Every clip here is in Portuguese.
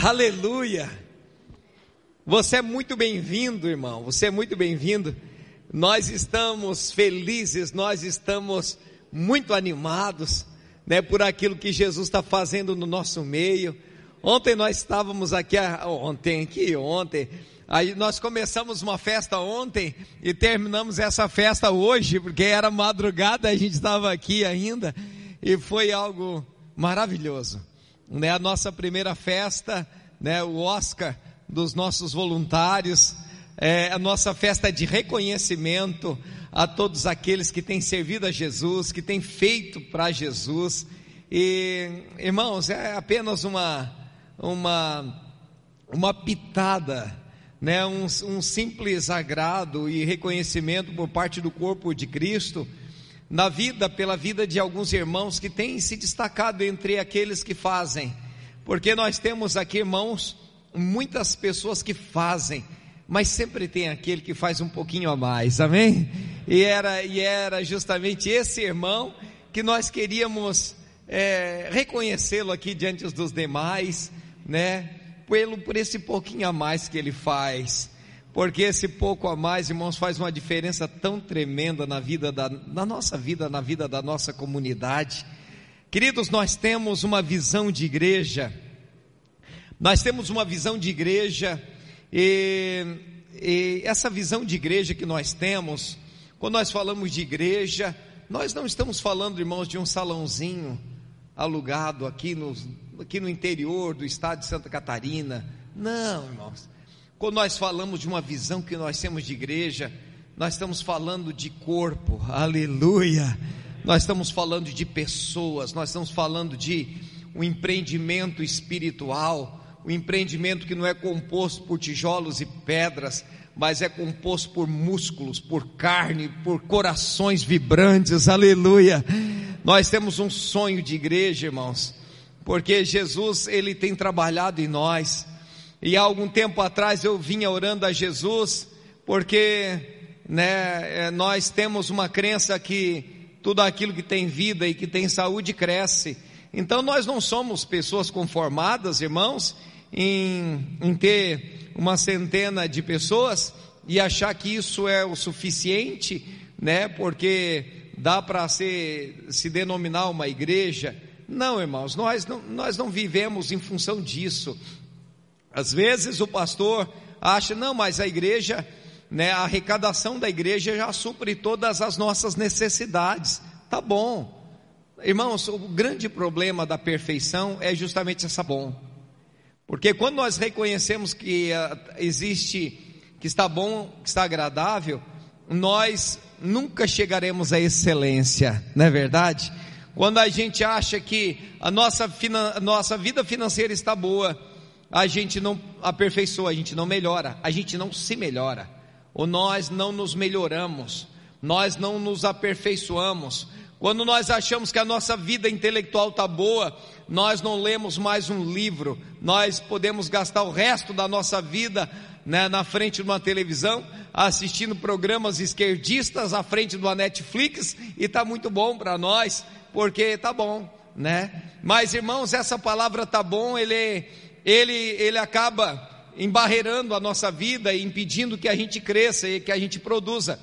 Aleluia! Você é muito bem-vindo, irmão. Você é muito bem-vindo. Nós estamos felizes, nós estamos muito animados, né, por aquilo que Jesus está fazendo no nosso meio. Ontem nós estávamos aqui, ontem, que ontem, aí nós começamos uma festa ontem e terminamos essa festa hoje, porque era madrugada, a gente estava aqui ainda e foi algo maravilhoso, né? A nossa primeira festa, né? O Oscar dos nossos voluntários, é a nossa festa de reconhecimento a todos aqueles que têm servido a Jesus, que têm feito para Jesus. E, irmãos, é apenas uma, uma, uma pitada, né? um, um simples agrado e reconhecimento por parte do corpo de Cristo na vida, pela vida de alguns irmãos que têm se destacado entre aqueles que fazem, porque nós temos aqui, irmãos, muitas pessoas que fazem, mas sempre tem aquele que faz um pouquinho a mais, amém? E era, e era justamente esse irmão que nós queríamos é, reconhecê-lo aqui diante dos demais, né? Pelo, por esse pouquinho a mais que ele faz porque esse pouco a mais, irmãos, faz uma diferença tão tremenda na vida da na nossa vida, na vida da nossa comunidade. Queridos, nós temos uma visão de igreja. Nós temos uma visão de igreja e, e essa visão de igreja que nós temos, quando nós falamos de igreja, nós não estamos falando, irmãos, de um salãozinho alugado aqui aqui no interior do estado de Santa Catarina. Não, irmãos. Quando nós falamos de uma visão que nós temos de igreja, nós estamos falando de corpo, aleluia. Nós estamos falando de pessoas, nós estamos falando de um empreendimento espiritual, um empreendimento que não é composto por tijolos e pedras, mas é composto por músculos, por carne, por corações vibrantes, aleluia. Nós temos um sonho de igreja, irmãos, porque Jesus, ele tem trabalhado em nós, e há algum tempo atrás eu vinha orando a Jesus, porque né, é, nós temos uma crença que tudo aquilo que tem vida e que tem saúde cresce. Então nós não somos pessoas conformadas, irmãos, em, em ter uma centena de pessoas e achar que isso é o suficiente, né? Porque dá para se, se denominar uma igreja. Não, irmãos, nós não, nós não vivemos em função disso. Às vezes o pastor acha, não, mas a igreja, né, a arrecadação da igreja já supre todas as nossas necessidades. Tá bom. Irmãos, o grande problema da perfeição é justamente essa bom. Porque quando nós reconhecemos que uh, existe, que está bom, que está agradável, nós nunca chegaremos à excelência, não é verdade? Quando a gente acha que a nossa, a nossa vida financeira está boa, a gente não aperfeiçoa, a gente não melhora, a gente não se melhora, ou nós não nos melhoramos, nós não nos aperfeiçoamos. Quando nós achamos que a nossa vida intelectual está boa, nós não lemos mais um livro, nós podemos gastar o resto da nossa vida né, na frente de uma televisão, assistindo programas esquerdistas à frente de uma Netflix, e está muito bom para nós, porque está bom, né? Mas irmãos, essa palavra está bom, ele ele, ele acaba embarreirando a nossa vida e impedindo que a gente cresça e que a gente produza.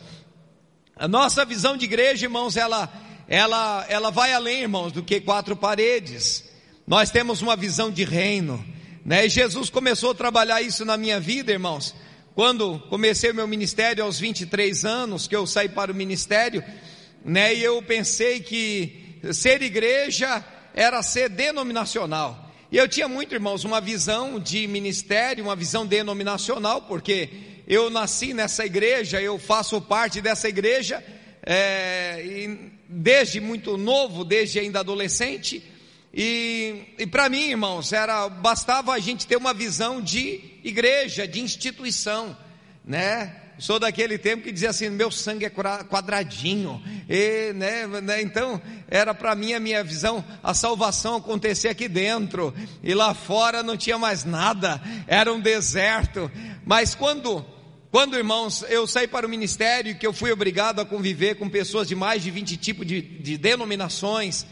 A nossa visão de igreja, irmãos, ela, ela, ela vai além, irmãos, do que quatro paredes. Nós temos uma visão de reino, né? E Jesus começou a trabalhar isso na minha vida, irmãos. Quando comecei meu ministério aos 23 anos, que eu saí para o ministério, né? E eu pensei que ser igreja era ser denominacional. E eu tinha muito, irmãos, uma visão de ministério, uma visão denominacional, porque eu nasci nessa igreja, eu faço parte dessa igreja, é, desde muito novo, desde ainda adolescente, e, e para mim, irmãos, era bastava a gente ter uma visão de igreja, de instituição, né? Sou daquele tempo que dizia assim: meu sangue é quadradinho, e, né, né, então era para mim a minha visão, a salvação acontecer aqui dentro, e lá fora não tinha mais nada, era um deserto. Mas quando, quando irmãos, eu saí para o ministério, que eu fui obrigado a conviver com pessoas de mais de 20 tipos de, de denominações,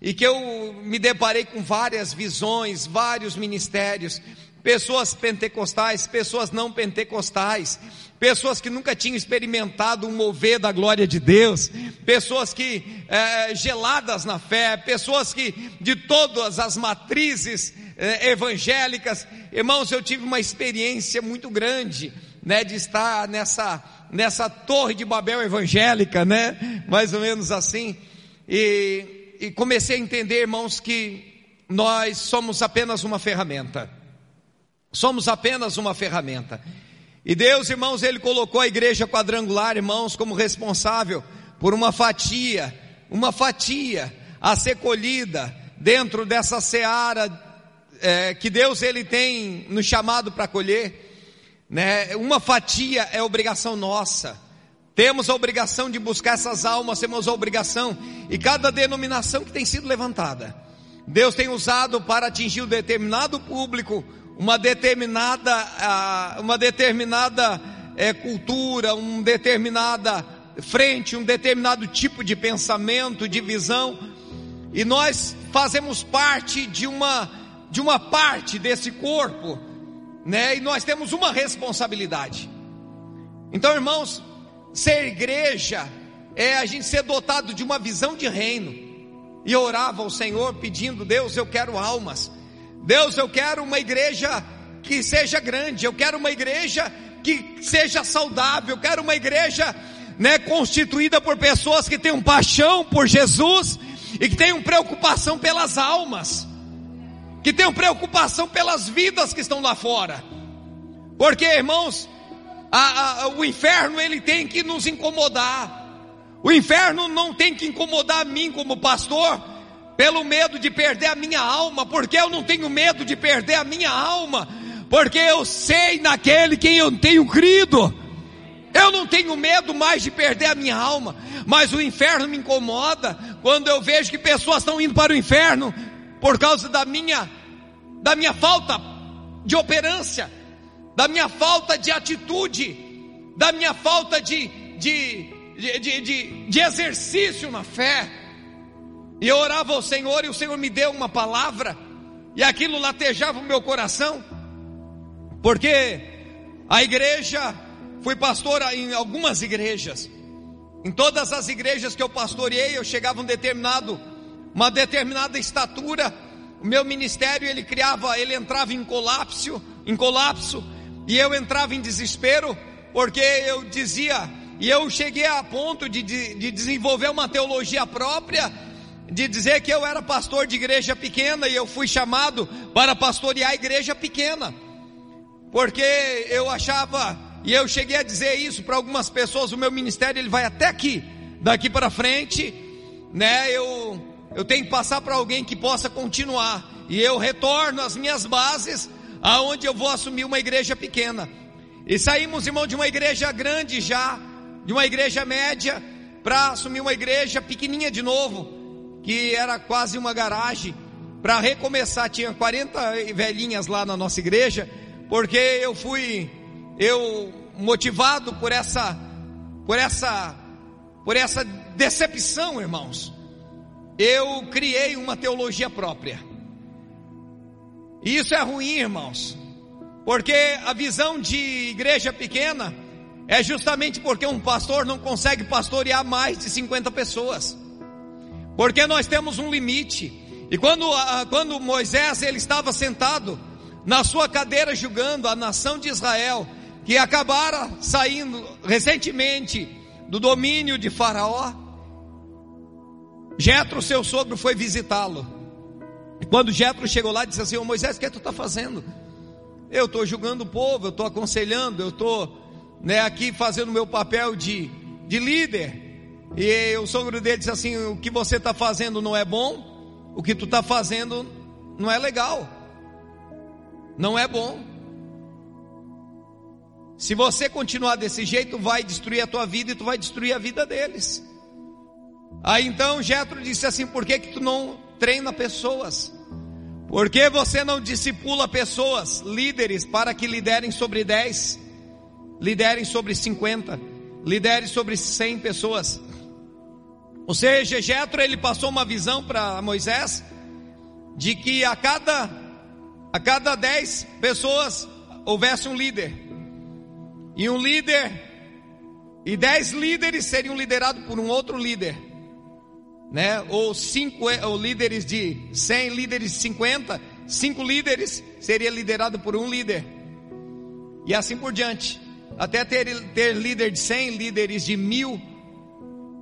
e que eu me deparei com várias visões, vários ministérios, pessoas pentecostais, pessoas não pentecostais, pessoas que nunca tinham experimentado um mover da glória de Deus, pessoas que é, geladas na fé, pessoas que de todas as matrizes é, evangélicas, irmãos, eu tive uma experiência muito grande, né, de estar nessa nessa torre de Babel evangélica, né, mais ou menos assim, e, e comecei a entender, irmãos, que nós somos apenas uma ferramenta. Somos apenas uma ferramenta. E Deus, irmãos, Ele colocou a igreja quadrangular, irmãos, como responsável por uma fatia, uma fatia a ser colhida dentro dessa seara é, que Deus Ele tem nos chamado para colher. Né? Uma fatia é obrigação nossa. Temos a obrigação de buscar essas almas, temos a obrigação, e cada denominação que tem sido levantada, Deus tem usado para atingir um determinado público, uma determinada, uma determinada é, cultura, uma determinada frente, um determinado tipo de pensamento, de visão, e nós fazemos parte de uma de uma parte desse corpo, né? E nós temos uma responsabilidade. Então, irmãos, ser igreja é a gente ser dotado de uma visão de reino. E orava ao Senhor pedindo: Deus, eu quero almas. Deus, eu quero uma igreja que seja grande, eu quero uma igreja que seja saudável, eu quero uma igreja né, constituída por pessoas que tenham paixão por Jesus e que tenham preocupação pelas almas, que tenham preocupação pelas vidas que estão lá fora, porque irmãos, a, a, o inferno ele tem que nos incomodar, o inferno não tem que incomodar a mim como pastor, pelo medo de perder a minha alma, porque eu não tenho medo de perder a minha alma, porque eu sei naquele quem eu tenho crido. Eu não tenho medo mais de perder a minha alma, mas o inferno me incomoda quando eu vejo que pessoas estão indo para o inferno por causa da minha da minha falta de operância, da minha falta de atitude, da minha falta de, de, de, de, de exercício na fé. E eu orava ao Senhor e o Senhor me deu uma palavra, e aquilo latejava o meu coração, porque a igreja, fui pastor em algumas igrejas, em todas as igrejas que eu pastoreei, eu chegava um determinado, uma determinada estatura, o meu ministério ele criava, ele entrava em colapso, em colapso, e eu entrava em desespero, porque eu dizia, e eu cheguei a ponto de, de, de desenvolver uma teologia própria, de dizer que eu era pastor de igreja pequena e eu fui chamado para pastorear a igreja pequena, porque eu achava, e eu cheguei a dizer isso para algumas pessoas, o meu ministério ele vai até aqui, daqui para frente, né? Eu, eu tenho que passar para alguém que possa continuar, e eu retorno às minhas bases, aonde eu vou assumir uma igreja pequena. E saímos, irmão, de uma igreja grande já, de uma igreja média, para assumir uma igreja pequenininha de novo que era quase uma garagem. Para recomeçar, tinha 40 velhinhas lá na nossa igreja, porque eu fui, eu motivado por essa, por essa, por essa decepção, irmãos. Eu criei uma teologia própria. E isso é ruim, irmãos, porque a visão de igreja pequena é justamente porque um pastor não consegue pastorear mais de 50 pessoas porque nós temos um limite. E quando, quando Moisés ele estava sentado na sua cadeira julgando a nação de Israel, que acabara saindo recentemente do domínio de Faraó, Jetro, seu sogro, foi visitá-lo. Quando Jetro chegou lá, disse assim: Ô Moisés, o que tu está fazendo? Eu estou julgando o povo, eu estou aconselhando, eu estou né, aqui fazendo o meu papel de, de líder. E o sogro dele disse assim: O que você está fazendo não é bom, o que tu está fazendo não é legal, não é bom. Se você continuar desse jeito, vai destruir a tua vida e tu vai destruir a vida deles. Aí então Jetro disse assim: Por que, que tu não treina pessoas? Por que você não discipula pessoas, líderes, para que liderem sobre 10, liderem sobre 50, liderem sobre 100 pessoas? Ou seja, Jetro ele passou uma visão para Moisés de que a cada a cada dez pessoas houvesse um líder. E um líder, e dez líderes seriam liderados por um outro líder. Né? Ou cinco ou líderes de 100, líderes de 50, cinco líderes seria liderado por um líder. E assim por diante. Até ter, ter líder de 100, líderes de mil,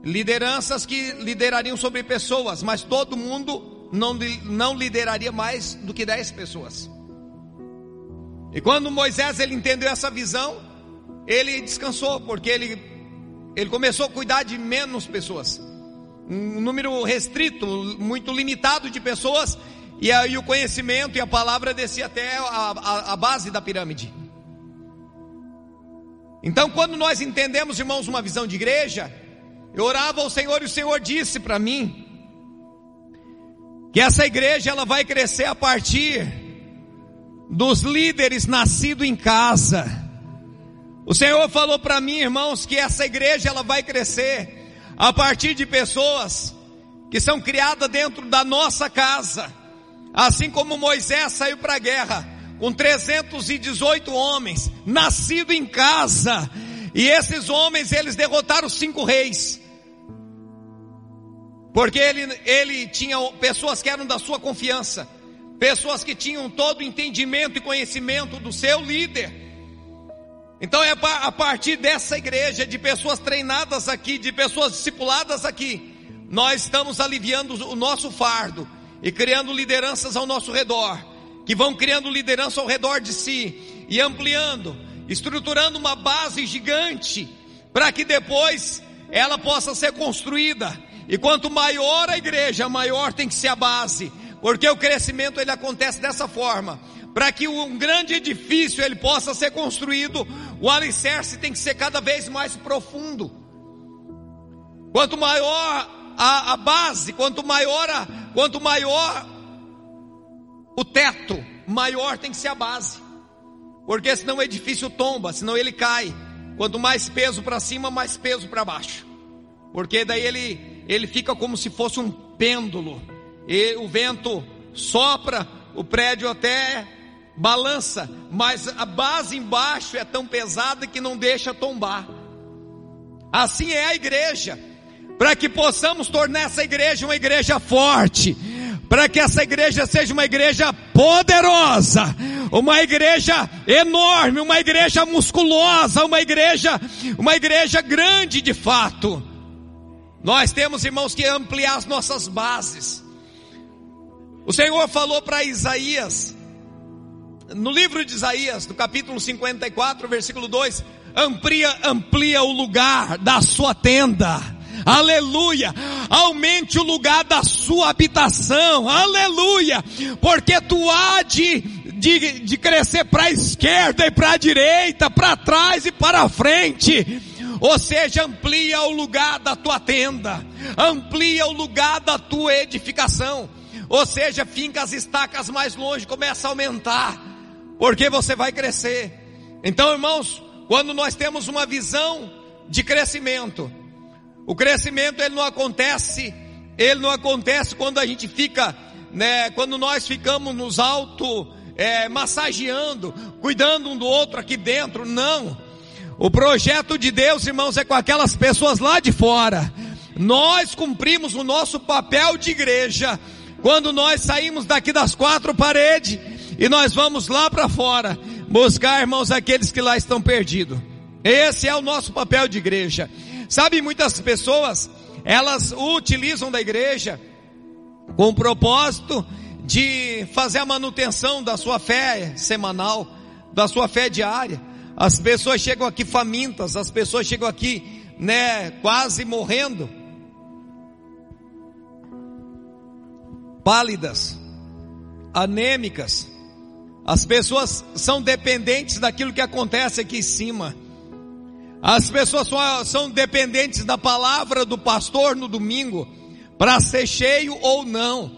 lideranças que liderariam sobre pessoas, mas todo mundo não, não lideraria mais do que 10 pessoas. E quando Moisés ele entendeu essa visão, ele descansou, porque ele, ele começou a cuidar de menos pessoas, um número restrito, muito limitado de pessoas, e aí o conhecimento e a palavra descia até a, a, a base da pirâmide. Então, quando nós entendemos, irmãos, uma visão de igreja, eu orava ao Senhor e o Senhor disse para mim que essa igreja ela vai crescer a partir dos líderes nascidos em casa. O Senhor falou para mim, irmãos, que essa igreja ela vai crescer a partir de pessoas que são criadas dentro da nossa casa. Assim como Moisés saiu para a guerra com 318 homens, nascido em casa, e esses homens eles derrotaram cinco reis. Porque ele, ele tinha pessoas que eram da sua confiança, pessoas que tinham todo o entendimento e conhecimento do seu líder. Então é a partir dessa igreja, de pessoas treinadas aqui, de pessoas discipuladas aqui, nós estamos aliviando o nosso fardo e criando lideranças ao nosso redor, que vão criando liderança ao redor de si e ampliando, estruturando uma base gigante, para que depois ela possa ser construída e quanto maior a igreja, maior tem que ser a base, porque o crescimento ele acontece dessa forma. Para que um grande edifício ele possa ser construído, o alicerce tem que ser cada vez mais profundo. Quanto maior a, a base, quanto maior a, quanto maior o teto, maior tem que ser a base. Porque senão o edifício tomba, senão ele cai. Quanto mais peso para cima, mais peso para baixo. Porque daí ele ele fica como se fosse um pêndulo. E o vento sopra, o prédio até balança, mas a base embaixo é tão pesada que não deixa tombar. Assim é a igreja. Para que possamos tornar essa igreja uma igreja forte, para que essa igreja seja uma igreja poderosa, uma igreja enorme, uma igreja musculosa, uma igreja, uma igreja grande de fato. Nós temos, irmãos, que ampliar as nossas bases. O Senhor falou para Isaías, no livro de Isaías, no capítulo 54, versículo 2: amplia, amplia o lugar da sua tenda. Aleluia! Aumente o lugar da sua habitação. Aleluia! Porque tu há de, de, de crescer para a esquerda e para a direita, para trás e para frente ou seja, amplia o lugar da tua tenda, amplia o lugar da tua edificação, ou seja, finca as estacas mais longe, começa a aumentar, porque você vai crescer. Então, irmãos, quando nós temos uma visão de crescimento, o crescimento ele não acontece, ele não acontece quando a gente fica, né, quando nós ficamos nos alto é, massageando, cuidando um do outro aqui dentro, não. O projeto de Deus, irmãos, é com aquelas pessoas lá de fora. Nós cumprimos o nosso papel de igreja quando nós saímos daqui das quatro paredes e nós vamos lá para fora buscar, irmãos, aqueles que lá estão perdidos. Esse é o nosso papel de igreja. Sabe, muitas pessoas, elas utilizam da igreja com o propósito de fazer a manutenção da sua fé semanal, da sua fé diária. As pessoas chegam aqui famintas, as pessoas chegam aqui, né, quase morrendo. Pálidas, anêmicas. As pessoas são dependentes daquilo que acontece aqui em cima. As pessoas são dependentes da palavra do pastor no domingo para ser cheio ou não.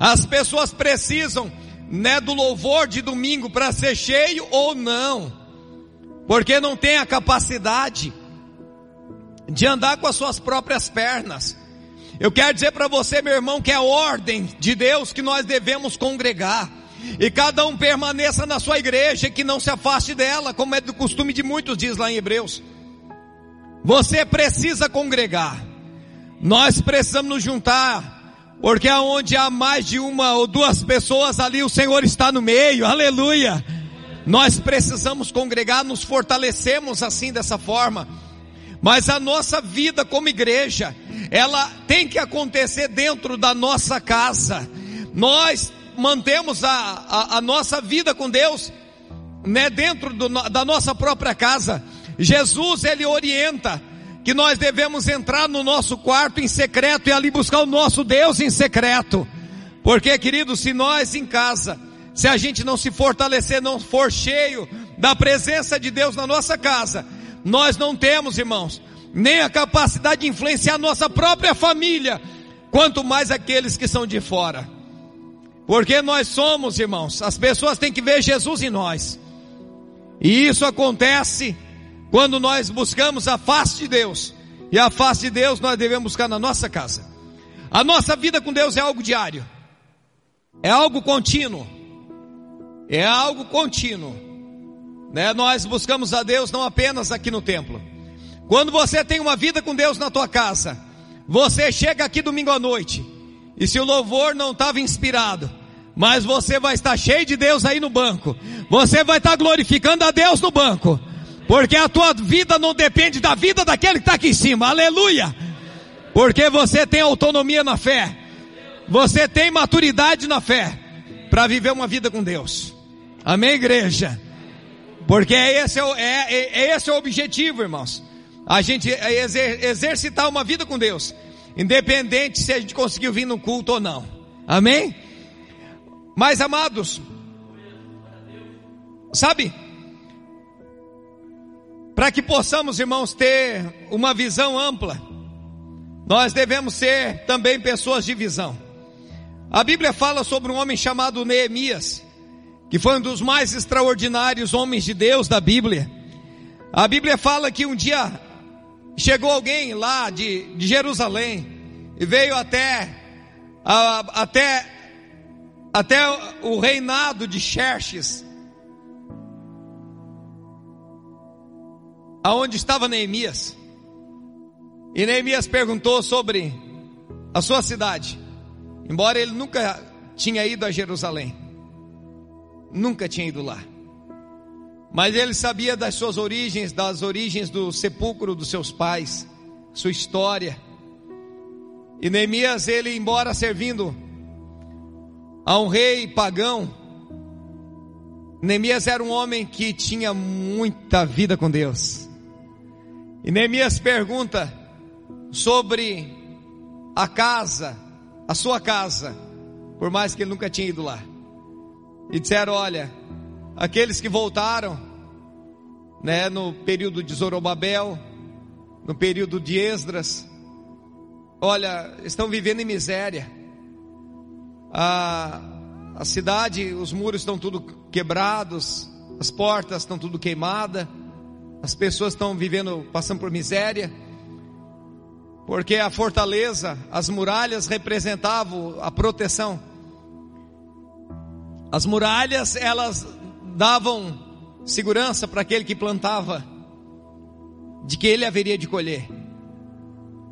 As pessoas precisam, né, do louvor de domingo para ser cheio ou não porque não tem a capacidade de andar com as suas próprias pernas. Eu quero dizer para você, meu irmão, que é ordem de Deus que nós devemos congregar. e cada um permaneça na sua igreja, que não se afaste dela, como é do costume de muitos, diz lá em Hebreus. Você precisa congregar, nós precisamos nos juntar, porque aonde há mais de uma ou duas pessoas ali, o Senhor está no meio, aleluia. Nós precisamos congregar, nos fortalecemos assim dessa forma. Mas a nossa vida como igreja, ela tem que acontecer dentro da nossa casa. Nós mantemos a, a, a nossa vida com Deus, né, dentro do, da nossa própria casa. Jesus, ele orienta que nós devemos entrar no nosso quarto em secreto e ali buscar o nosso Deus em secreto. Porque, querido, se nós em casa se a gente não se fortalecer, não for cheio da presença de Deus na nossa casa, nós não temos, irmãos, nem a capacidade de influenciar nossa própria família, quanto mais aqueles que são de fora. Porque nós somos, irmãos, as pessoas têm que ver Jesus em nós. E isso acontece quando nós buscamos a face de Deus. E a face de Deus nós devemos buscar na nossa casa. A nossa vida com Deus é algo diário. É algo contínuo. É algo contínuo. Né? Nós buscamos a Deus não apenas aqui no templo. Quando você tem uma vida com Deus na tua casa, você chega aqui domingo à noite, e se o louvor não estava inspirado, mas você vai estar cheio de Deus aí no banco, você vai estar glorificando a Deus no banco, porque a tua vida não depende da vida daquele que está aqui em cima, aleluia, porque você tem autonomia na fé, você tem maturidade na fé, para viver uma vida com Deus. Amém, igreja? Porque esse é, é, é, esse é o objetivo, irmãos. A gente exer, exercitar uma vida com Deus. Independente se a gente conseguiu vir no culto ou não. Amém? Mas amados, sabe? Para que possamos, irmãos, ter uma visão ampla, nós devemos ser também pessoas de visão. A Bíblia fala sobre um homem chamado Neemias que foi um dos mais extraordinários homens de Deus da Bíblia. A Bíblia fala que um dia chegou alguém lá de, de Jerusalém e veio até, a, até, até o reinado de Xerxes, aonde estava Neemias. E Neemias perguntou sobre a sua cidade, embora ele nunca tinha ido a Jerusalém nunca tinha ido lá. Mas ele sabia das suas origens, das origens do sepulcro dos seus pais, sua história. E Neemias, ele, embora servindo a um rei pagão, Neemias era um homem que tinha muita vida com Deus. E Neemias pergunta sobre a casa, a sua casa, por mais que ele nunca tinha ido lá e disseram: Olha, aqueles que voltaram, né, no período de Zorobabel, no período de Esdras, olha, estão vivendo em miséria. A, a cidade, os muros estão tudo quebrados, as portas estão tudo queimadas, as pessoas estão vivendo, passando por miséria, porque a fortaleza, as muralhas representavam a proteção. As muralhas, elas davam segurança para aquele que plantava, de que ele haveria de colher.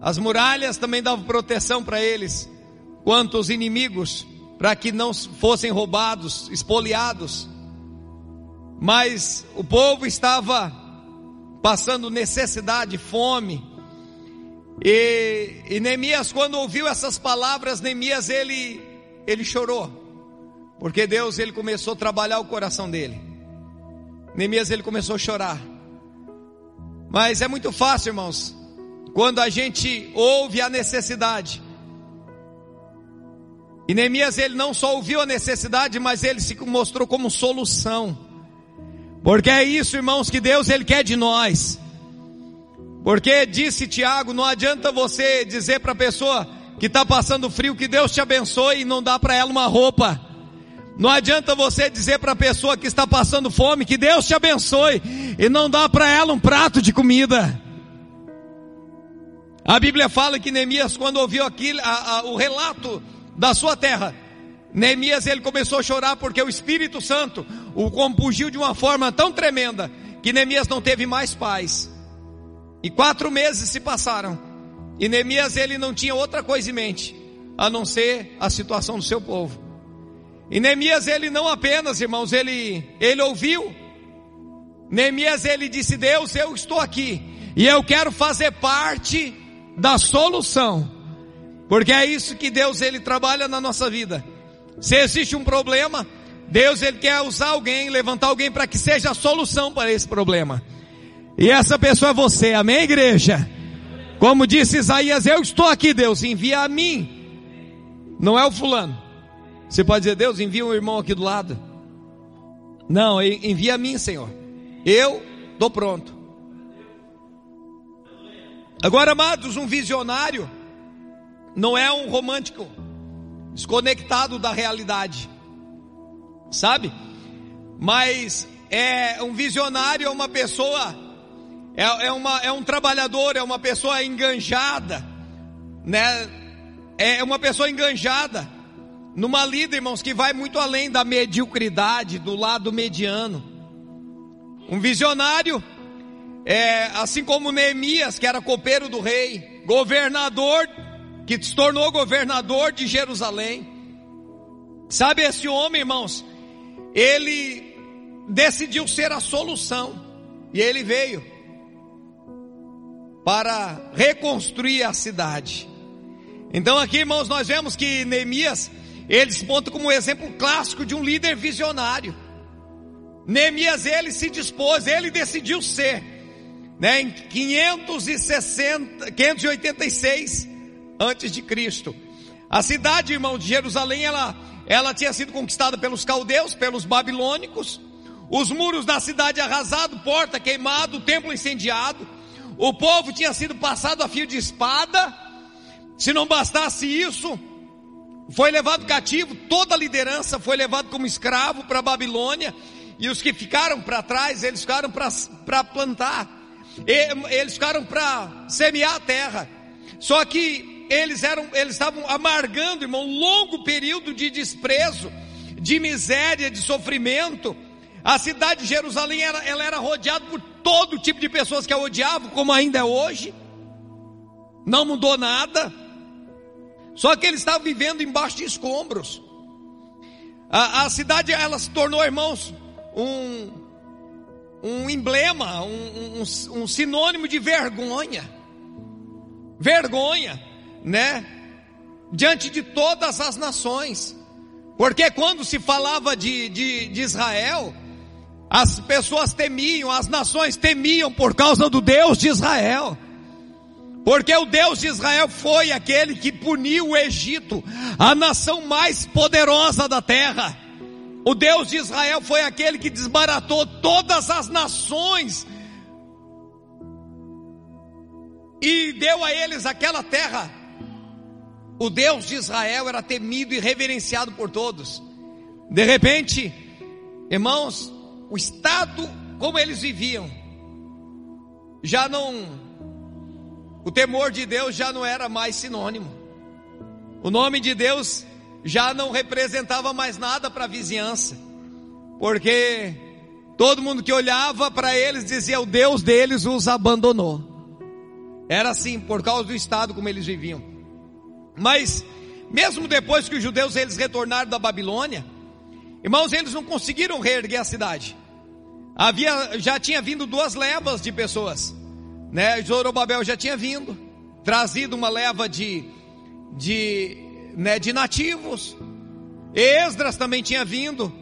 As muralhas também davam proteção para eles, quanto os inimigos, para que não fossem roubados, espoliados. Mas o povo estava passando necessidade, fome. E, e Neemias, quando ouviu essas palavras, Neemias ele, ele chorou. Porque Deus ele começou a trabalhar o coração dele. Neemias ele começou a chorar. Mas é muito fácil, irmãos, quando a gente ouve a necessidade. E Neemias ele não só ouviu a necessidade, mas ele se mostrou como solução. Porque é isso, irmãos, que Deus ele quer de nós. Porque disse Tiago, não adianta você dizer para a pessoa que está passando frio que Deus te abençoe e não dá para ela uma roupa. Não adianta você dizer para a pessoa que está passando fome que Deus te abençoe e não dá para ela um prato de comida. A Bíblia fala que Neemias, quando ouviu aquilo, a, a, o relato da sua terra, Neemias ele começou a chorar porque o Espírito Santo o compungiu de uma forma tão tremenda que Neemias não teve mais paz. E quatro meses se passaram e Neemias ele não tinha outra coisa em mente a não ser a situação do seu povo. E Neemias ele não apenas, irmãos, ele ele ouviu. Neemias ele disse: "Deus, eu estou aqui e eu quero fazer parte da solução". Porque é isso que Deus ele trabalha na nossa vida. Se existe um problema, Deus ele quer usar alguém, levantar alguém para que seja a solução para esse problema. E essa pessoa é você, amém, igreja? Como disse Isaías, eu estou aqui, Deus, envia a mim. Não é o fulano. Você pode dizer, Deus, envia um irmão aqui do lado. Não, envia a mim, Senhor. Eu estou pronto. Agora, amados, um visionário não é um romântico desconectado da realidade, sabe? Mas é um visionário, é uma pessoa, é, é, uma, é um trabalhador, é uma pessoa enganjada, né? É uma pessoa enganjada numa lida, irmãos, que vai muito além da mediocridade, do lado mediano. Um visionário, é, assim como Neemias, que era copeiro do rei, governador que se tornou governador de Jerusalém. Sabe esse homem, irmãos? Ele decidiu ser a solução e ele veio para reconstruir a cidade. Então aqui, irmãos, nós vemos que Neemias, ele se ponta como um exemplo clássico de um líder visionário. Neemias, ele se dispôs, ele decidiu ser, né, em 560, 586, antes de Cristo. A cidade, irmão, de Jerusalém, ela, ela tinha sido conquistada pelos caldeus, pelos babilônicos. Os muros da cidade arrasados, porta queimada, o templo incendiado. O povo tinha sido passado a fio de espada. Se não bastasse isso, foi levado cativo, toda a liderança foi levado como escravo para a Babilônia. E os que ficaram para trás, eles ficaram para plantar. Eles ficaram para semear a terra. Só que eles eram, eles estavam amargando, irmão, um longo período de desprezo, de miséria, de sofrimento. A cidade de Jerusalém era, ela era rodeada por todo tipo de pessoas que a odiavam, como ainda é hoje. Não mudou nada. Só que eles estavam vivendo embaixo de escombros. A, a cidade ela se tornou, irmãos, um, um emblema, um, um, um sinônimo de vergonha. Vergonha né? Diante de todas as nações. Porque quando se falava de, de, de Israel, as pessoas temiam, as nações temiam por causa do Deus de Israel. Porque o Deus de Israel foi aquele que puniu o Egito, a nação mais poderosa da terra. O Deus de Israel foi aquele que desbaratou todas as nações e deu a eles aquela terra o Deus de Israel era temido e reverenciado por todos. De repente, irmãos, o estado como eles viviam, já não, o temor de Deus já não era mais sinônimo. O nome de Deus já não representava mais nada para a vizinhança, porque todo mundo que olhava para eles dizia: o Deus deles os abandonou. Era assim, por causa do estado como eles viviam. Mas mesmo depois que os judeus eles retornaram da Babilônia, irmãos, eles não conseguiram reerguer a cidade. Havia já tinha vindo duas levas de pessoas, né? Zorobabel já tinha vindo, trazido uma leva de de né, de nativos. Esdras também tinha vindo.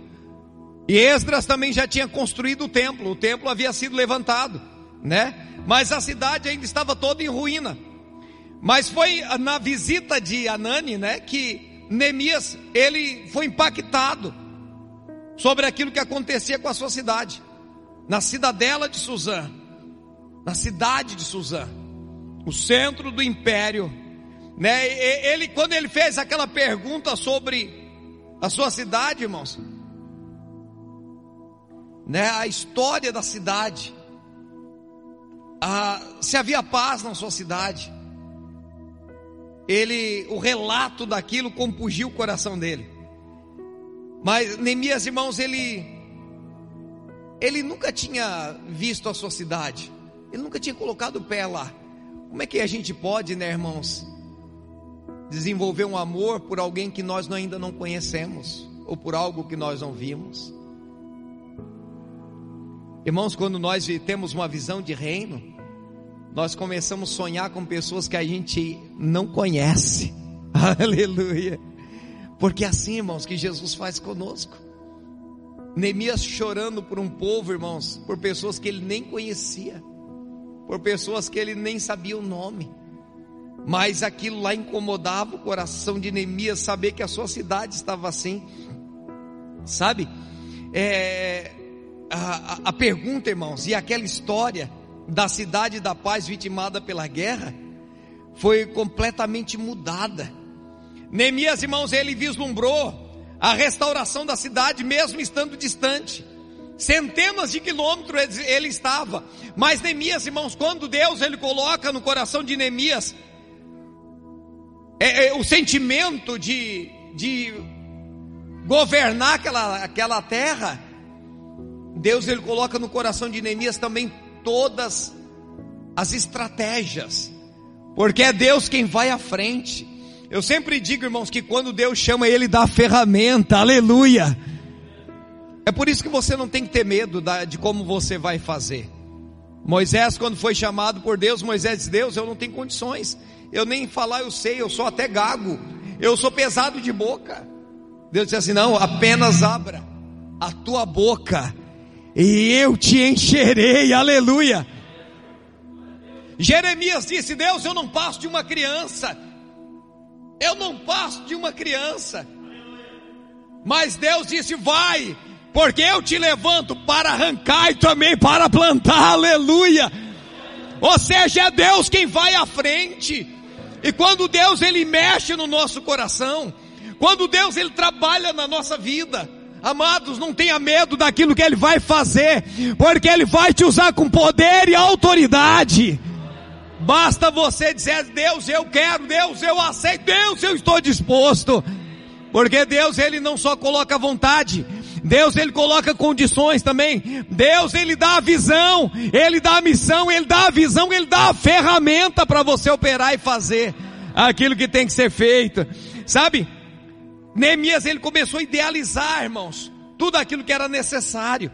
E Esdras também já tinha construído o templo. O templo havia sido levantado, né? Mas a cidade ainda estava toda em ruína. Mas foi na visita de Anani, né, que Neemias, ele foi impactado sobre aquilo que acontecia com a sua cidade. Na cidadela de Suzã, na cidade de Suzã, o centro do império, né? Ele quando ele fez aquela pergunta sobre a sua cidade, irmãos, né, a história da cidade, a, se havia paz na sua cidade, ele, o relato daquilo compungiu o coração dele. Mas Neemias, irmãos, ele ele nunca tinha visto a sua cidade. Ele nunca tinha colocado o pé lá. Como é que a gente pode, né, irmãos, desenvolver um amor por alguém que nós ainda não conhecemos ou por algo que nós não vimos? Irmãos, quando nós temos uma visão de reino, nós começamos a sonhar com pessoas que a gente não conhece. Aleluia. Porque é assim, irmãos, que Jesus faz conosco. Neemias chorando por um povo, irmãos, por pessoas que ele nem conhecia, por pessoas que ele nem sabia o nome. Mas aquilo lá incomodava o coração de Neemias saber que a sua cidade estava assim. Sabe? É, a, a, pergunta, irmãos, e aquela história da cidade da paz vitimada pela guerra foi completamente mudada. Neemias, irmãos, ele vislumbrou a restauração da cidade, mesmo estando distante. Centenas de quilômetros ele estava. Mas Neemias, irmãos, quando Deus ele coloca no coração de Neemias é, é, o sentimento de, de governar aquela, aquela terra, Deus ele coloca no coração de Neemias também todas as estratégias, porque é Deus quem vai à frente. Eu sempre digo, irmãos, que quando Deus chama, Ele dá a ferramenta, aleluia. É por isso que você não tem que ter medo de como você vai fazer. Moisés, quando foi chamado por Deus, Moisés disse: Deus, eu não tenho condições, eu nem falar eu sei, eu sou até gago, eu sou pesado de boca. Deus disse assim: Não, apenas abra a tua boca e eu te encherei, aleluia. Jeremias disse: Deus, eu não passo de uma criança, eu não passo de uma criança. Mas Deus disse: vai, porque eu te levanto para arrancar e também para plantar, aleluia. Ou seja, é Deus quem vai à frente. E quando Deus ele mexe no nosso coração, quando Deus ele trabalha na nossa vida, Amados, não tenha medo daquilo que Ele vai fazer, porque Ele vai te usar com poder e autoridade. Basta você dizer, Deus, eu quero, Deus, eu aceito, Deus, eu estou disposto. Porque Deus, Ele não só coloca vontade, Deus, Ele coloca condições também. Deus, Ele dá a visão, Ele dá a missão, Ele dá a visão, Ele dá a ferramenta para você operar e fazer aquilo que tem que ser feito. Sabe? Neemias ele começou a idealizar, irmãos, tudo aquilo que era necessário,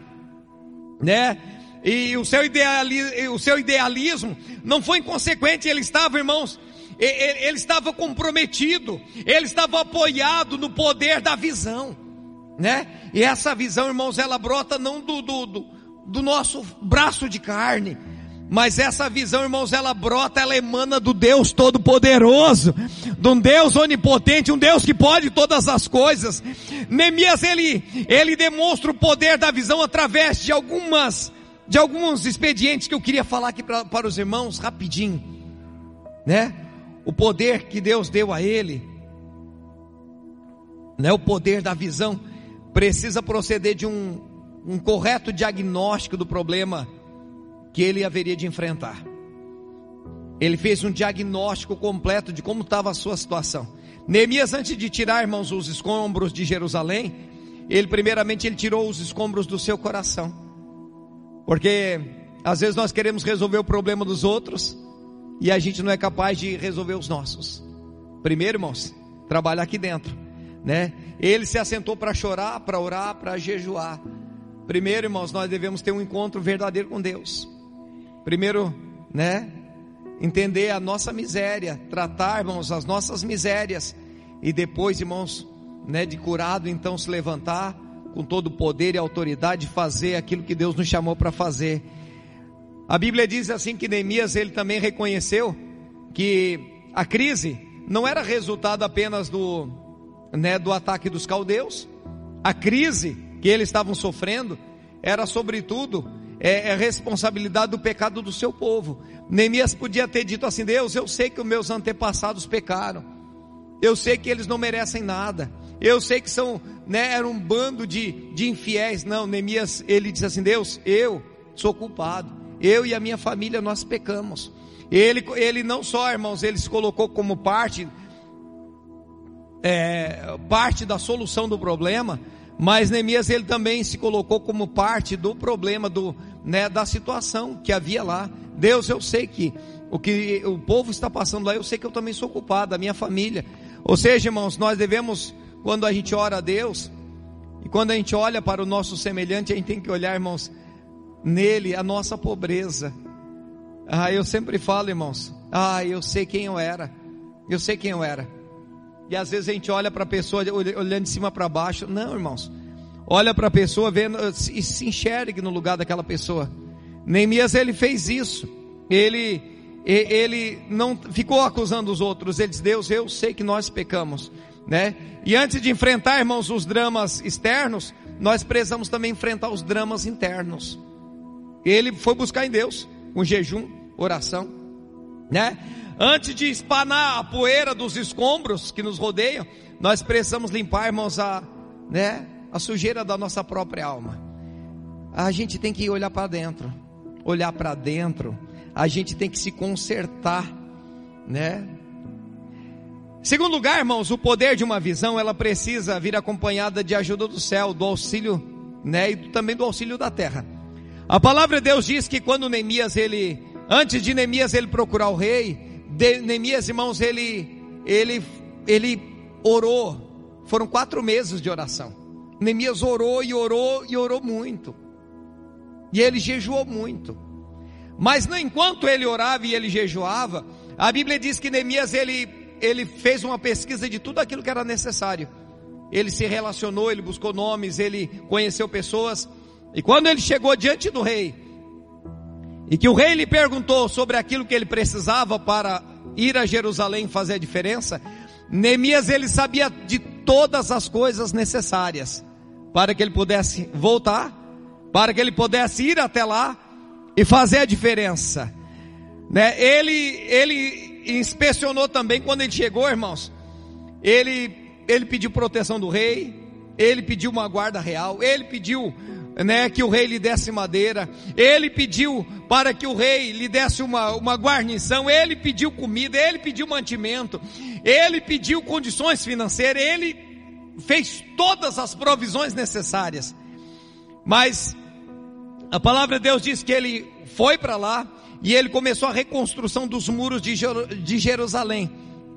né? E o seu, ideali, o seu idealismo não foi inconsequente, ele estava, irmãos, ele, ele estava comprometido, ele estava apoiado no poder da visão, né? E essa visão, irmãos, ela brota não do, do, do, do nosso braço de carne, mas essa visão, irmãos, ela brota, ela emana do Deus Todo-Poderoso, de um Deus onipotente, um Deus que pode todas as coisas. Neemias, ele, ele demonstra o poder da visão através de algumas, de alguns expedientes que eu queria falar aqui pra, para os irmãos, rapidinho, né? O poder que Deus deu a ele, né? O poder da visão, precisa proceder de um, um correto diagnóstico do problema que ele haveria de enfrentar. Ele fez um diagnóstico completo de como estava a sua situação. Neemias, antes de tirar, irmãos, os escombros de Jerusalém, ele primeiramente ele tirou os escombros do seu coração. Porque às vezes nós queremos resolver o problema dos outros e a gente não é capaz de resolver os nossos. Primeiro, irmãos, trabalhar aqui dentro, né? Ele se assentou para chorar, para orar, para jejuar. Primeiro, irmãos, nós devemos ter um encontro verdadeiro com Deus. Primeiro, né? Entender a nossa miséria, tratar, irmãos, as nossas misérias. E depois, irmãos, né, de curado, então se levantar com todo o poder e autoridade, fazer aquilo que Deus nos chamou para fazer. A Bíblia diz assim que Neemias ele também reconheceu que a crise não era resultado apenas do, né, do ataque dos caldeus. A crise que eles estavam sofrendo era sobretudo é, é responsabilidade do pecado do seu povo. Neemias podia ter dito assim: Deus, eu sei que os meus antepassados pecaram, eu sei que eles não merecem nada, eu sei que são, né, era um bando de, de infiéis. Não, Neemias, ele disse assim: Deus, eu sou culpado, eu e a minha família nós pecamos. Ele, ele não só, irmãos, ele se colocou como parte, é, parte da solução do problema, Mas Neemias ele também se colocou como parte do problema do, né, da situação que havia lá. Deus, eu sei que o que o povo está passando lá, eu sei que eu também sou culpado, a minha família. Ou seja, irmãos, nós devemos, quando a gente ora a Deus, e quando a gente olha para o nosso semelhante, a gente tem que olhar, irmãos, nele a nossa pobreza. Ah, eu sempre falo, irmãos, ah, eu sei quem eu era, eu sei quem eu era. E às vezes a gente olha para a pessoa olhando de cima para baixo. Não, irmãos. Olha para a pessoa vendo e se enxergue no lugar daquela pessoa. Neemias ele fez isso. Ele ele não ficou acusando os outros. Ele disse: "Deus, eu sei que nós pecamos", né? E antes de enfrentar, irmãos, os dramas externos, nós precisamos também enfrentar os dramas internos. Ele foi buscar em Deus, com jejum, oração, né? Antes de espanar a poeira dos escombros que nos rodeiam, nós precisamos limpar, irmãos, a, né, a sujeira da nossa própria alma. A gente tem que olhar para dentro, olhar para dentro. A gente tem que se consertar, né? Segundo lugar, irmãos, o poder de uma visão, ela precisa vir acompanhada de ajuda do céu, do auxílio, né, e também do auxílio da terra. A palavra de Deus diz que quando Neemias ele, antes de Neemias ele procurar o rei, de Neemias, irmãos, ele, ele, ele orou. Foram quatro meses de oração. Neemias orou e orou e orou muito. E ele jejuou muito. Mas enquanto ele orava e ele jejuava, a Bíblia diz que Neemias ele, ele fez uma pesquisa de tudo aquilo que era necessário. Ele se relacionou, ele buscou nomes, ele conheceu pessoas. E quando ele chegou diante do rei, e que o rei lhe perguntou sobre aquilo que ele precisava para ir a Jerusalém fazer a diferença, Neemias ele sabia de todas as coisas necessárias para que ele pudesse voltar, para que ele pudesse ir até lá e fazer a diferença. Né? Ele ele inspecionou também quando ele chegou, irmãos. Ele ele pediu proteção do rei, ele pediu uma guarda real, ele pediu né, que o rei lhe desse madeira, ele pediu para que o rei lhe desse uma, uma guarnição, ele pediu comida, ele pediu mantimento, ele pediu condições financeiras, ele fez todas as provisões necessárias. Mas a palavra de Deus diz que ele foi para lá e ele começou a reconstrução dos muros de, Jerusalém.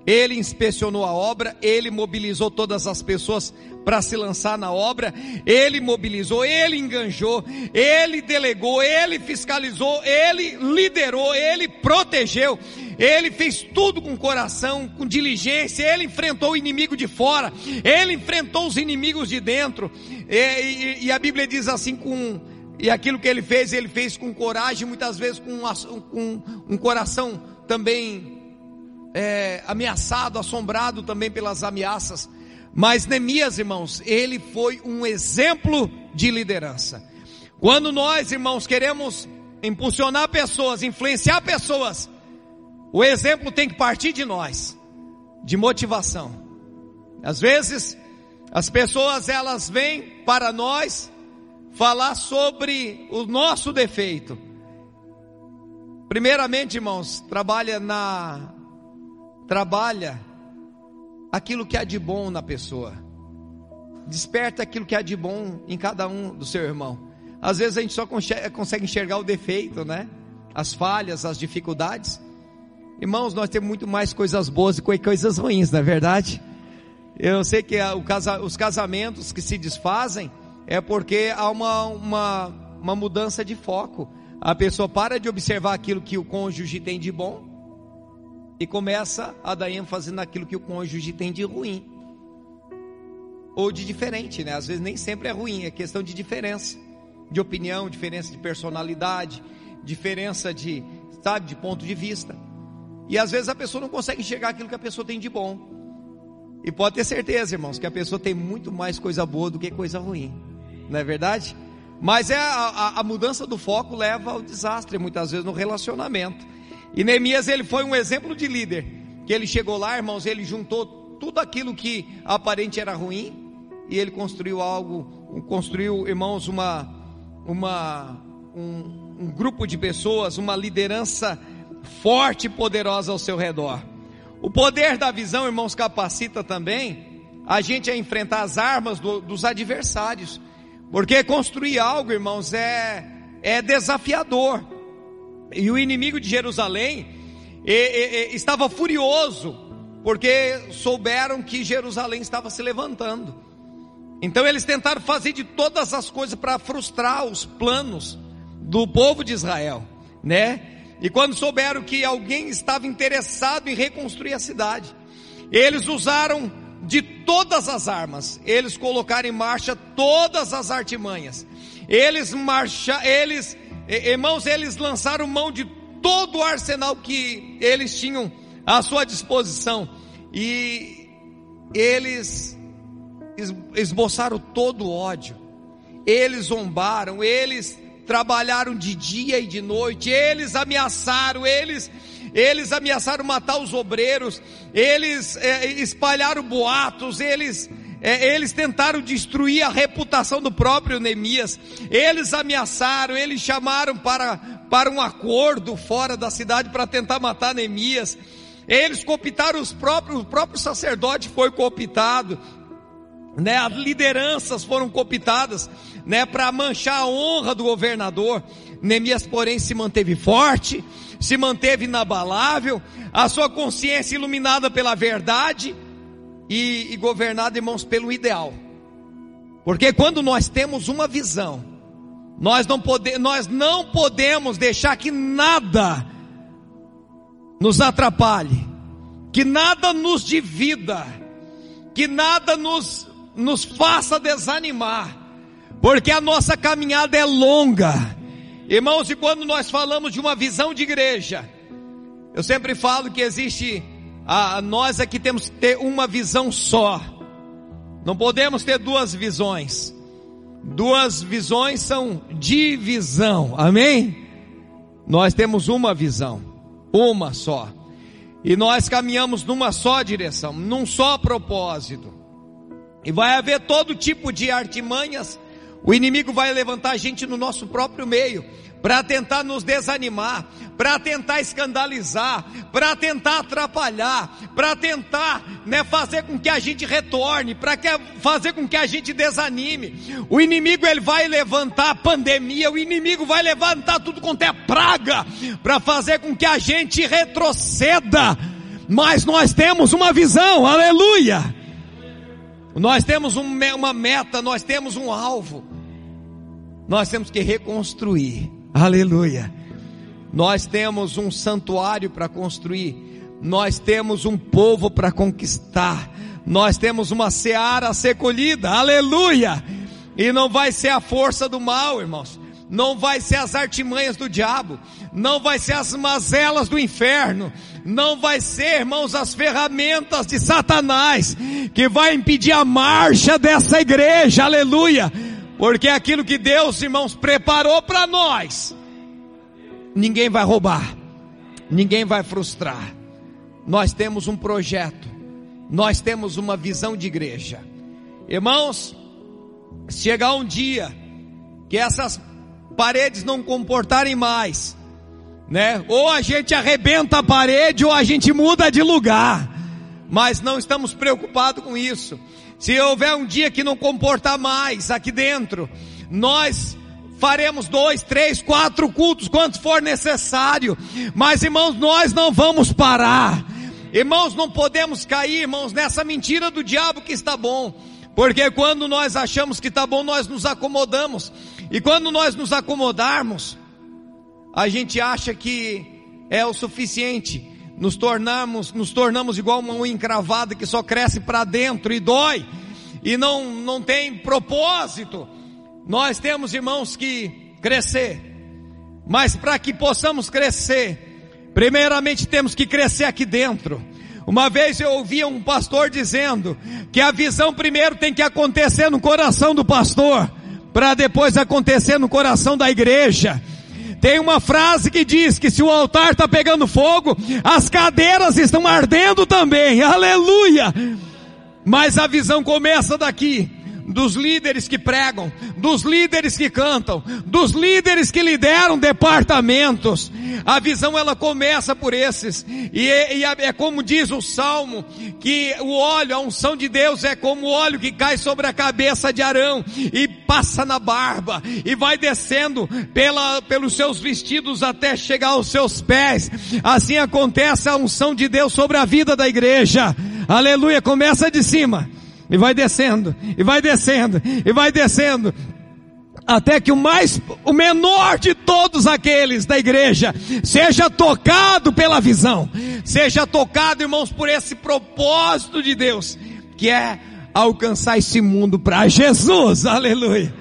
Ele inspecionou a obra, ele mobilizou todas as pessoas para se lançar na obra, ele mobilizou, ele enganjou, ele delegou, ele fiscalizou, ele liderou, ele protegeu, ele fez tudo com coração, com diligência, ele enfrentou o inimigo de fora, ele enfrentou os inimigos de dentro, e, e, e a Bíblia diz assim com e aquilo que ele fez, ele fez com coragem, muitas vezes com um, com um coração também é, ameaçado, assombrado também pelas ameaças. Mas Neemias, irmãos, ele foi um exemplo de liderança. Quando nós, irmãos, queremos impulsionar pessoas, influenciar pessoas, o exemplo tem que partir de nós, de motivação. Às vezes, as pessoas elas vêm para nós falar sobre o nosso defeito. Primeiramente, irmãos, trabalha na trabalha aquilo que há de bom na pessoa. Desperta aquilo que há de bom em cada um do seu irmão. Às vezes a gente só consegue enxergar o defeito, né? As falhas, as dificuldades. Irmãos, nós temos muito mais coisas boas do que coisas ruins, não é verdade? Eu sei que os casamentos que se desfazem é porque há uma, uma, uma mudança de foco. A pessoa para de observar aquilo que o cônjuge tem de bom e começa a dar ênfase naquilo que o cônjuge tem de ruim ou de diferente, né? Às vezes nem sempre é ruim, é questão de diferença de opinião, diferença de personalidade, diferença de, sabe, de ponto de vista. E às vezes a pessoa não consegue enxergar aquilo que a pessoa tem de bom. E pode ter certeza, irmãos, que a pessoa tem muito mais coisa boa do que coisa ruim. Não é verdade? Mas é a, a, a mudança do foco leva ao desastre muitas vezes no relacionamento. E Neemias ele foi um exemplo de líder, que ele chegou lá, irmãos, ele juntou tudo aquilo que aparente era ruim e ele construiu algo, construiu, irmãos, uma uma um, um grupo de pessoas, uma liderança forte e poderosa ao seu redor. O poder da visão, irmãos, capacita também a gente a enfrentar as armas do, dos adversários. Porque construir algo, irmãos, é, é desafiador. E o inimigo de Jerusalém e, e, e, estava furioso, porque souberam que Jerusalém estava se levantando. Então eles tentaram fazer de todas as coisas para frustrar os planos do povo de Israel, né? E quando souberam que alguém estava interessado em reconstruir a cidade, eles usaram de todas as armas, eles colocaram em marcha todas as artimanhas. Eles marcha, eles, irmãos, eles lançaram mão de todo o arsenal que eles tinham à sua disposição e eles esboçaram todo o ódio. Eles zombaram, eles trabalharam de dia e de noite, eles ameaçaram, eles eles ameaçaram matar os obreiros, eles é, espalharam boatos, eles é, eles tentaram destruir a reputação do próprio Neemias, eles ameaçaram, eles chamaram para, para um acordo fora da cidade para tentar matar Neemias, eles cooptaram os próprios, o próprio sacerdote foi cooptado, né, as lideranças foram cooptadas, né, para manchar a honra do governador. Neemias, porém, se manteve forte, se manteve inabalável, a sua consciência iluminada pela verdade e, e governada, irmãos, pelo ideal. Porque quando nós temos uma visão, nós não, pode, nós não podemos deixar que nada nos atrapalhe, que nada nos divida, que nada nos nos faça desanimar, porque a nossa caminhada é longa. Irmãos, e quando nós falamos de uma visão de igreja, eu sempre falo que existe, a, nós aqui temos que ter uma visão só, não podemos ter duas visões. Duas visões são divisão, amém? Nós temos uma visão, uma só, e nós caminhamos numa só direção, num só propósito. E vai haver todo tipo de artimanhas. O inimigo vai levantar a gente no nosso próprio meio para tentar nos desanimar, para tentar escandalizar, para tentar atrapalhar, para tentar né, fazer com que a gente retorne, para fazer com que a gente desanime. O inimigo ele vai levantar a pandemia, o inimigo vai levantar tudo quanto é praga, para fazer com que a gente retroceda. Mas nós temos uma visão, aleluia. Nós temos uma meta, nós temos um alvo. Nós temos que reconstruir. Aleluia. Nós temos um santuário para construir. Nós temos um povo para conquistar. Nós temos uma seara a ser colhida. Aleluia. E não vai ser a força do mal, irmãos não vai ser as artimanhas do diabo, não vai ser as mazelas do inferno, não vai ser, irmãos, as ferramentas de Satanás que vai impedir a marcha dessa igreja, aleluia, porque é aquilo que Deus, irmãos, preparou para nós, ninguém vai roubar, ninguém vai frustrar. Nós temos um projeto, nós temos uma visão de igreja, irmãos. Chegar um dia que essas paredes não comportarem mais, né? Ou a gente arrebenta a parede ou a gente muda de lugar. Mas não estamos preocupados com isso. Se houver um dia que não comportar mais aqui dentro, nós faremos dois, três, quatro cultos, quanto for necessário. Mas irmãos, nós não vamos parar. Irmãos, não podemos cair, irmãos, nessa mentira do diabo que está bom. Porque quando nós achamos que está bom, nós nos acomodamos. E quando nós nos acomodarmos, a gente acha que é o suficiente. Nos tornamos, nos tornamos igual uma unha encravada que só cresce para dentro e dói. E não, não tem propósito. Nós temos, irmãos, que crescer. Mas para que possamos crescer, primeiramente temos que crescer aqui dentro. Uma vez eu ouvia um pastor dizendo que a visão primeiro tem que acontecer no coração do pastor para depois acontecer no coração da igreja. Tem uma frase que diz que se o altar está pegando fogo, as cadeiras estão ardendo também. Aleluia! Mas a visão começa daqui, dos líderes que pregam, dos líderes que cantam, dos líderes que lideram departamentos. A visão ela começa por esses. E, é, e é como diz o Salmo, que o óleo, a unção de Deus é como o óleo que cai sobre a cabeça de Arão e passa na barba e vai descendo pela, pelos seus vestidos até chegar aos seus pés. Assim acontece a unção de Deus sobre a vida da igreja. Aleluia, começa de cima e vai descendo, e vai descendo, e vai descendo até que o mais, o menor de todos aqueles da igreja seja tocado pela visão, seja tocado, irmãos, por esse propósito de Deus, que é alcançar esse mundo para Jesus, aleluia.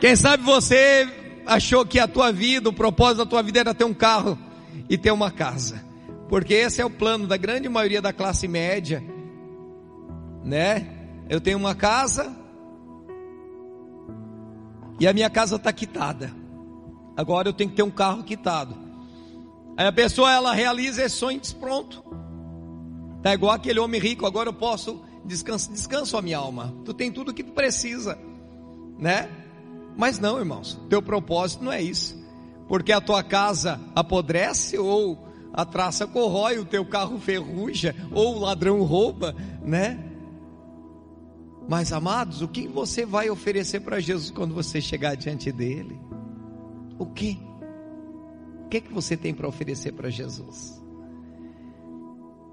Quem sabe você achou que a tua vida, o propósito da tua vida era ter um carro e ter uma casa, porque esse é o plano da grande maioria da classe média, né? Eu tenho uma casa, e a minha casa está quitada. Agora eu tenho que ter um carro quitado. Aí a pessoa ela realiza esse sonho pronto. Tá igual aquele homem rico, agora eu posso descanso, descanso a minha alma. Tu tem tudo o que tu precisa, né? Mas não, irmãos, teu propósito não é isso. Porque a tua casa apodrece ou a traça corrói, o teu carro ferruja ou o ladrão rouba, né? Mas amados, o que você vai oferecer para Jesus quando você chegar diante dele? O que? O que, que você tem para oferecer para Jesus?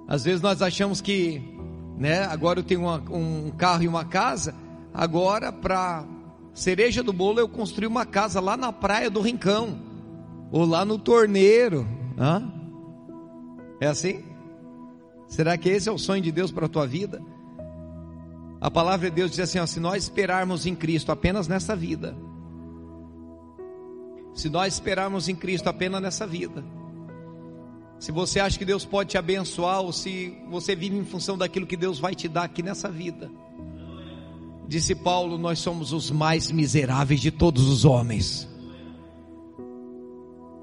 Às vezes nós achamos que, né, agora eu tenho uma, um carro e uma casa, agora para cereja do bolo eu construí uma casa lá na praia do Rincão, ou lá no Torneiro. Hã? É assim? Será que esse é o sonho de Deus para a tua vida? A palavra de Deus diz assim: ó, se nós esperarmos em Cristo apenas nessa vida, se nós esperarmos em Cristo apenas nessa vida, se você acha que Deus pode te abençoar, ou se você vive em função daquilo que Deus vai te dar aqui nessa vida, disse Paulo, nós somos os mais miseráveis de todos os homens,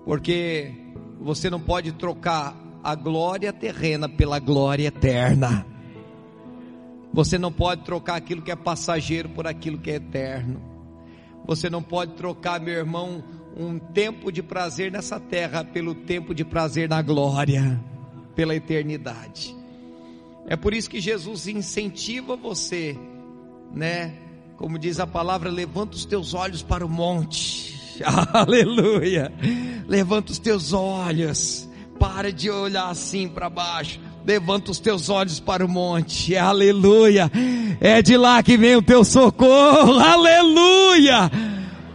porque você não pode trocar a glória terrena pela glória eterna. Você não pode trocar aquilo que é passageiro por aquilo que é eterno. Você não pode trocar, meu irmão, um tempo de prazer nessa terra pelo tempo de prazer na glória, pela eternidade. É por isso que Jesus incentiva você, né? Como diz a palavra, levanta os teus olhos para o monte. Aleluia! Levanta os teus olhos. Para de olhar assim para baixo Levanta os teus olhos para o monte, aleluia. É de lá que vem o teu socorro, aleluia.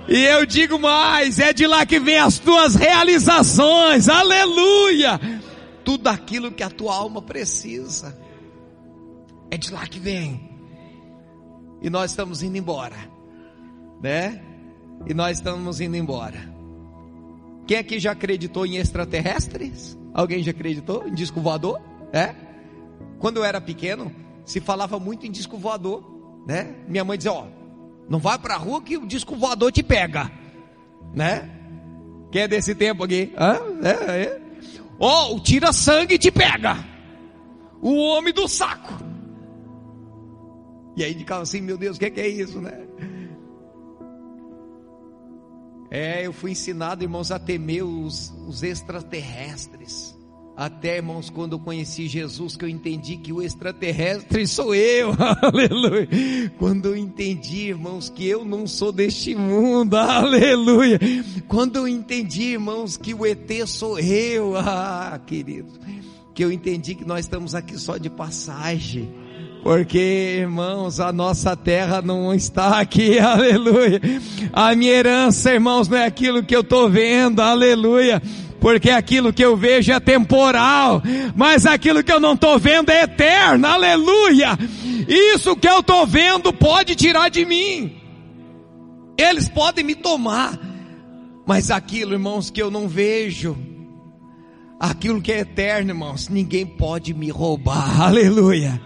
E eu digo mais, é de lá que vem as tuas realizações, aleluia. Tudo aquilo que a tua alma precisa, é de lá que vem. E nós estamos indo embora, né? E nós estamos indo embora. Quem aqui já acreditou em extraterrestres? Alguém já acreditou em disco voador? É? Quando eu era pequeno, se falava muito em disco voador, né? Minha mãe dizia, ó, não vai pra rua que o disco voador te pega, né? Quem é desse tempo aqui? Hã? É, é. Ó, o tira sangue te pega. O homem do saco. E aí ficava assim, meu Deus, o que, é que é isso, né? É, eu fui ensinado, irmãos, a temer os, os extraterrestres. Até, irmãos, quando eu conheci Jesus, que eu entendi que o extraterrestre sou eu, aleluia. Quando eu entendi, irmãos, que eu não sou deste mundo, aleluia. Quando eu entendi, irmãos, que o ET sou eu, ah, querido. Que eu entendi que nós estamos aqui só de passagem. Porque, irmãos, a nossa terra não está aqui, aleluia. A minha herança, irmãos, não é aquilo que eu estou vendo, aleluia porque aquilo que eu vejo é temporal, mas aquilo que eu não estou vendo é eterno, aleluia. Isso que eu estou vendo pode tirar de mim, eles podem me tomar, mas aquilo, irmãos, que eu não vejo, aquilo que é eterno, irmãos, ninguém pode me roubar, aleluia.